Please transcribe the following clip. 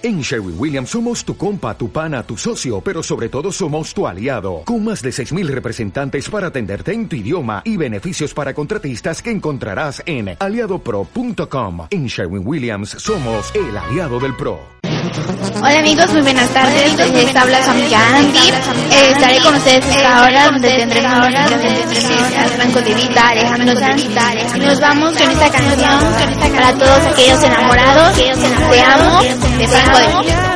En Sherwin Williams somos tu compa, tu pana, tu socio, pero sobre todo somos tu aliado, con más de 6.000 representantes para atenderte en tu idioma y beneficios para contratistas que encontrarás en aliadopro.com. En Sherwin Williams somos el aliado del PRO. Hola amigos, muy buenas tardes. Les habla su amiga Andy. Eh, estaré con ustedes esta hora donde tendremos de Franco de Vita, Alejandro Sanz. Y nos vamos con esta canción para todos aquellos enamorados. Te amo, de Franco de Vita.